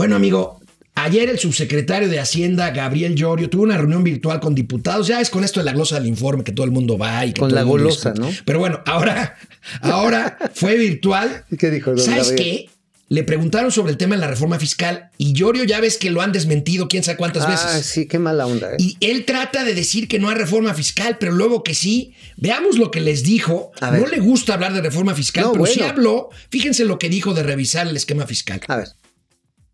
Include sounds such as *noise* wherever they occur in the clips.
Bueno, amigo, ayer el subsecretario de Hacienda, Gabriel Llorio, tuvo una reunión virtual con diputados. Ya es con esto de la glosa del informe que todo el mundo va y que Con todo la golosa. ¿no? Pero bueno, ahora, ahora fue virtual. *laughs* ¿Y qué dijo? ¿Sabes Gabriel? qué? Le preguntaron sobre el tema de la reforma fiscal y Llorio ya ves que lo han desmentido quién sabe cuántas Ah, veces. sí, qué mala onda. ¿eh? Y él trata de decir que no hay reforma fiscal, pero luego que sí. Veamos lo que les dijo. A ver. No le gusta hablar de reforma fiscal, No, pero sí bueno. habló. Fíjense lo que dijo de revisar el esquema fiscal. A ver.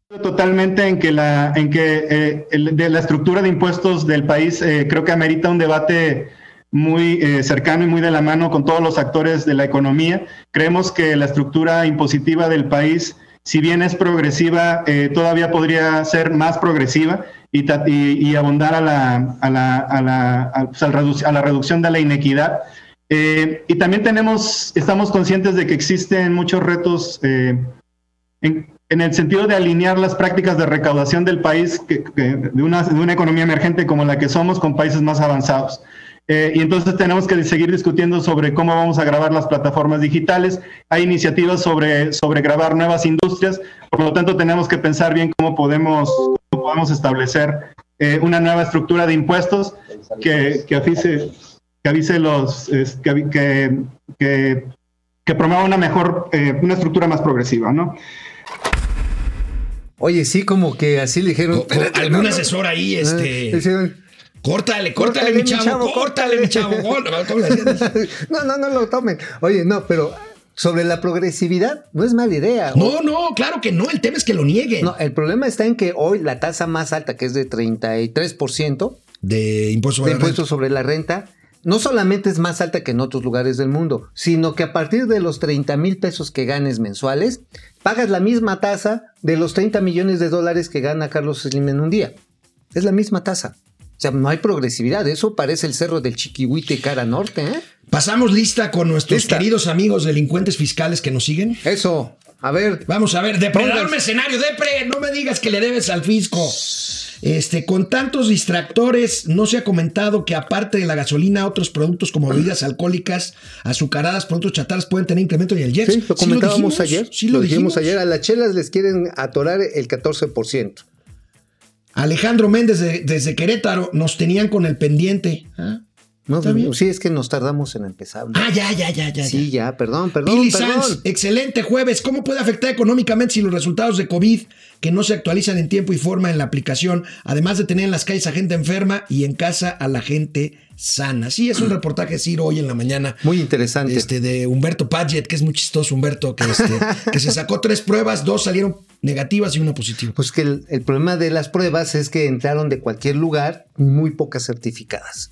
Totalmente en que la, en que eh, de la estructura de impuestos del país eh, creo que amerita un debate muy eh, cercano y muy de la mano con todos los actores de la economía. Creemos que la estructura impositiva del país, si bien es progresiva, todavía podría ser más progresiva y, y- a la, a la, a la, a- pues, la reducción de la inequidad. Y también tenemos, estamos conscientes de que existen muchos retos en, en el sentido de alinear las prácticas de recaudación del país, que- que- de, una, de una economía emergente como la que somos, con países más avanzados. Eh, y entonces tenemos que seguir discutiendo sobre cómo vamos a grabar las plataformas digitales. Hay iniciativas sobre, sobre grabar nuevas industrias, por lo tanto tenemos que pensar bien cómo podemos, cómo podemos establecer eh, una nueva estructura de impuestos que, que avise, que avise los, que, que promueva una mejor, eh, una estructura más progresiva, ¿no? Oye, sí, como que así le dijeron. Co- co- algún asesor ahí, Ah, este. Córtale, córtale, mi chavo, córtale, mi chavo. *laughs* No, no, no lo tomen. Oye, no, pero sobre la progresividad no es mala idea. No, no, claro que no. El tema es que lo nieguen. No, el problema está en que hoy la tasa más alta, que es de 33% De impuesto de sobre la impuesto renta. sobre la renta, no solamente es más alta que en otros lugares del mundo, sino que a partir de los 30 mil pesos que ganes mensuales, pagas la misma tasa de los 30 millones de dólares que gana Carlos Slim en un día. Es la misma tasa. O sea, no hay progresividad. Eso parece el cerro del Chiquihuite cara norte, ¿eh? Pasamos lista con nuestros Lista. queridos amigos delincuentes fiscales que nos siguen. Eso. A ver. Vamos a ver, depredador mercenario, depre, no me digas que le debes al fisco. Este, con tantos distractores, no se ha comentado que aparte de la gasolina, otros productos como bebidas alcohólicas, azucaradas, productos chatarras pueden tener incremento en el jet. Sí, lo comentábamos ayer. Sí, lo, dijimos ayer. A las chelas les quieren atorar el 14%. Alejandro Méndez de- desde Querétaro nos tenían con el pendiente. Ah, No, ¿Está bien? sí, es que nos tardamos en empezar. Ah, ya, ya, ya, ya. sí, ya. ya, perdón, perdón, Billy perdón. Sanz, excelente jueves. ¿Cómo puede afectar económicamente si los resultados de COVID que no se actualizan en tiempo y forma en la aplicación, además de tener en las calles a gente enferma y en casa a la gente sana? Sí, es un reportaje Ciro hoy en la mañana. Muy interesante. Este de Humberto Padgett, que es muy chistoso, Humberto, que, este, *laughs* que se sacó tres pruebas, dos salieron negativas y una positiva. Pues que el, el problema de las pruebas es que entraron de cualquier lugar y muy pocas certificadas.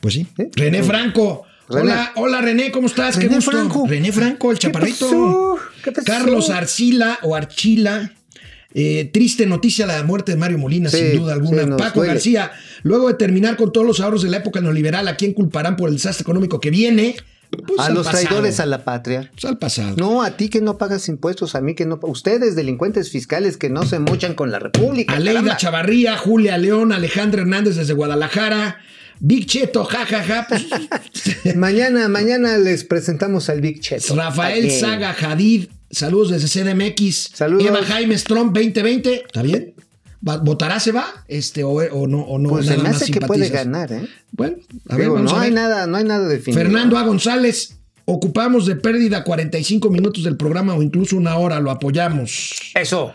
Pues sí. ¿Eh? René Franco. René. Hola, hola René, ¿cómo estás? Qué René gusto. Franco. René Franco, el ¿Qué chaparrito. pasó? ¿Qué pasó? Carlos Arcila o Archila. Eh, triste noticia la muerte de Mario Molina, Sí, sin duda alguna. sí, Paco duele. García, luego de terminar con todos los ahorros de la época neoliberal, ¿a quién culparán por el desastre económico que viene? Pues a los pasado. traidores a la patria. Pues al pasado. No, a ti que no pagas impuestos, a mí que no. Ustedes, delincuentes fiscales que no se mochan con la República. Aleida caramba. Chavarría, Julia León, Alejandra Hernández desde Guadalajara, Big Cheto, jajaja. pues, *laughs* Mañana, mañana les presentamos al Big Cheto. Rafael Again. Saga Hadid, saludos desde CDMX. Saludos. Eva Jaime Trump 2020, ¿está bien? ¿Va- ¿Votará se va? Este, o, o no, o no Pues se nada me más hace que puede ganar, ¿eh? Bueno, a ver, vamos no a hay ver. nada, no hay nada definido. Fernando A. González, ocupamos de pérdida 45 minutos del programa o incluso una hora, lo apoyamos. Eso.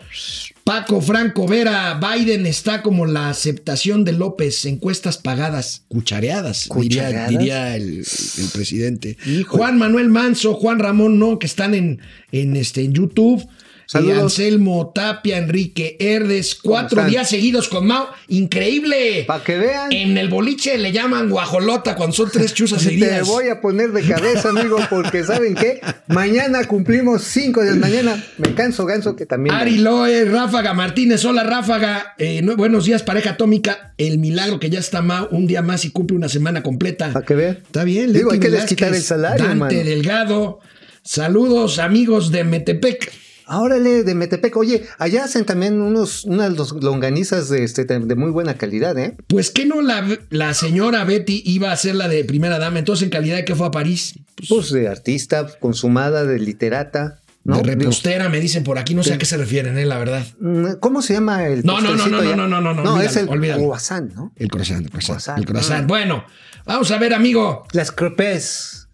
Paco Franco Vera, Biden está como la aceptación de López, encuestas pagadas, cuchareadas, diría- ¿Cuchareadas? diría, el, el presidente. Juan Manuel Manso, Juan Ramón No, que están en, en, este, en YouTube. Saludos. Eh, Anselmo Tapia, Enrique Herdes, cuatro están? días seguidos con Mao. Increíble. Para que vean. En el boliche le llaman guajolota cuando son tres chuzas Te seguidas. voy a poner de cabeza, amigo, porque ¿saben qué? Mañana cumplimos 5 de la mañana. Me canso, ganso, que también. Ari Loe, Ráfaga Martínez, hola Ráfaga, Eh, no- buenos días pareja atómica, el milagro que ya está Mao un día más y cumple una semana completa. Para que vean. Está bien, Digo, Leti hay que Velázquez, desquitar el salario, Dante. Delgado, saludos amigos de Metepec. Órale, de Metepec. Oye, allá hacen también unos, unas longanizas de, este, de muy buena calidad, ¿eh? Pues que no la, la señora Betty iba a ser la de primera dama, entonces en calidad de que fue a París. Pues, Pues de artista, consumada, de literata. ¿no? De repostera me dicen por aquí, no sé a qué se refieren, eh, la verdad. Mm, ¿Cómo se llama el No, no, no, no, no, no, no, no, No, es olvídalo, el olvídalo. croissant, ¿no? El croissant, el croissant. Croissant. El croissant. Ah. Bueno, vamos a ver, amigo. Las crepes.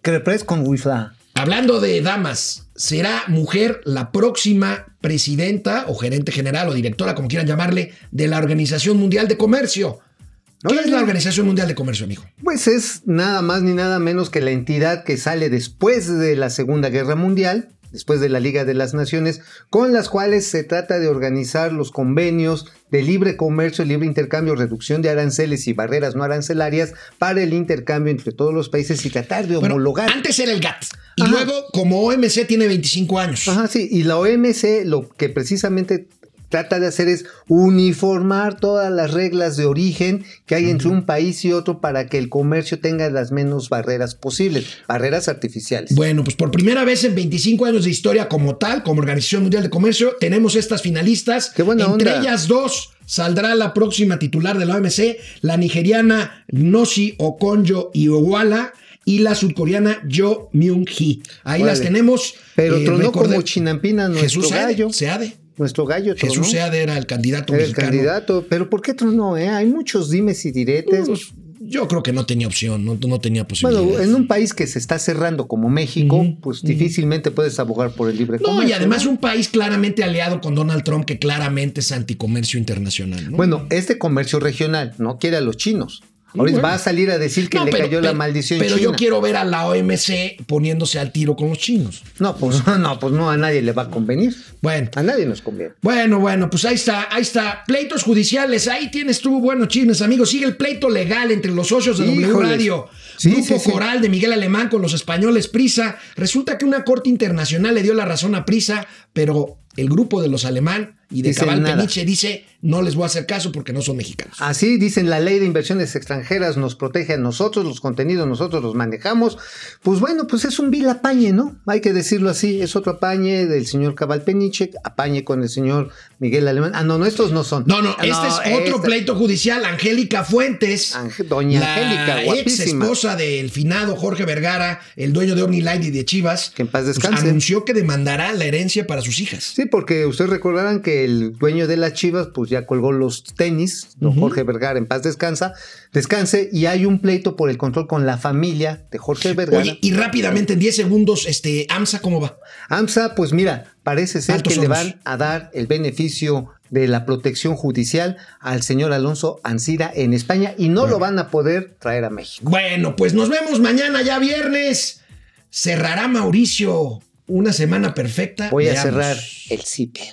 Crepes con wifla. Hablando de damas, ¿será mujer la próxima presidenta o gerente general o directora, como quieran llamarle, de la Organización Mundial de Comercio? ¿Qué es la Organización Mundial de Comercio, amigo? Pues es nada más ni nada menos que la entidad que sale después de la Segunda Guerra Mundial, después de la Liga de las Naciones, con las cuales se trata de organizar los convenios de libre comercio, libre intercambio, reducción de aranceles y barreras no arancelarias para el intercambio entre todos los países y tratar de Bueno, homologar. antes era el GATT. Y Ajá. luego, como OMC tiene 25 años. Ajá, sí, y la OMC lo que precisamente trata de hacer es uniformar todas las reglas de origen que hay entre un país y otro para que el comercio tenga las menos barreras posibles, barreras artificiales. Bueno, pues por primera vez en 25 años de historia como tal, como Organización Mundial de Comercio, tenemos estas finalistas. Qué buena Entre onda. ellas dos saldrá la próxima titular de la OMC, la nigeriana Nosi Okonjo Iweala y la surcoreana Jo Myung-hee. Ahí las tenemos. Pero eh, tronó como chinampina nuestro Jesús Seade, gallo. Seade. Nuestro gallo tronó. Jesús Seade era el candidato Era el mexicano. candidato. Pero ¿por qué tronó? Eh? Hay muchos dimes y diretes. Pues, yo creo que no tenía opción, no, no tenía posibilidad. bueno, en un país que se está cerrando como México, pues difícilmente puedes abogar por el libre No, comercio. y además ¿no? un país claramente aliado con Donald Trump que claramente es anticomercio internacional. ¿no? Bueno, es de comercio regional, no quiere a los chinos. Ahora bueno. va a salir a decir que No, le pero- cayó la maldición Pero china. yo quiero ver a la OMC poniéndose al tiro con los chinos. No, pues *laughs* no, pues no, a nadie le va a convenir. Bueno. A nadie nos conviene. Bueno, bueno, pues ahí está, ahí está. Pleitos judiciales, ahí tienes tú buenos chismes, amigo. Sigue el pleito legal entre los socios de W Híjoles. Radio. Sí, Grupo sí, sí. Coral de Miguel Alemán con los españoles Prisa. Resulta que una corte internacional le dio la razón a Prisa, pero el grupo de los alemán y de Dicen Cabal nada. Peniche dice no les voy a hacer caso porque no son mexicanos. Así dicen, la ley de inversiones extranjeras nos protege a nosotros, los contenidos nosotros los manejamos. Pues bueno, pues es un vil apañe, ¿no? Hay que decirlo así, es otro apañe del señor Cabal Peniche, apañe con el señor Miguel Alemán. Ah, no, no, estos no son. No, no, este es otro este- pleito judicial. Angélica Fuentes, Doña la Angélica, ex esposa del finado Jorge Vergara, el dueño de OmniLife y de Chivas, Que en paz pues, descanse. anunció que demandará la herencia para sus hijas. Sí, porque ustedes recordarán que el dueño de las Chivas, pues ya colgó los tenis, don. Jorge Vergara, en paz descansa, descanse, y hay un pleito por el control con la familia de Jorge Vergara. Oye, y rápidamente, en 10 segundos, este, AMSA, ¿cómo va? AMSA, pues mira, parece ser Altos que le van a dar el beneficio de la protección judicial al señor Alonso Ancira en España y no lo van a poder traer a México. Bueno, pues nos vemos mañana, ya viernes. Cerrará Mauricio una semana perfecta. Voy a cerrar el zipper.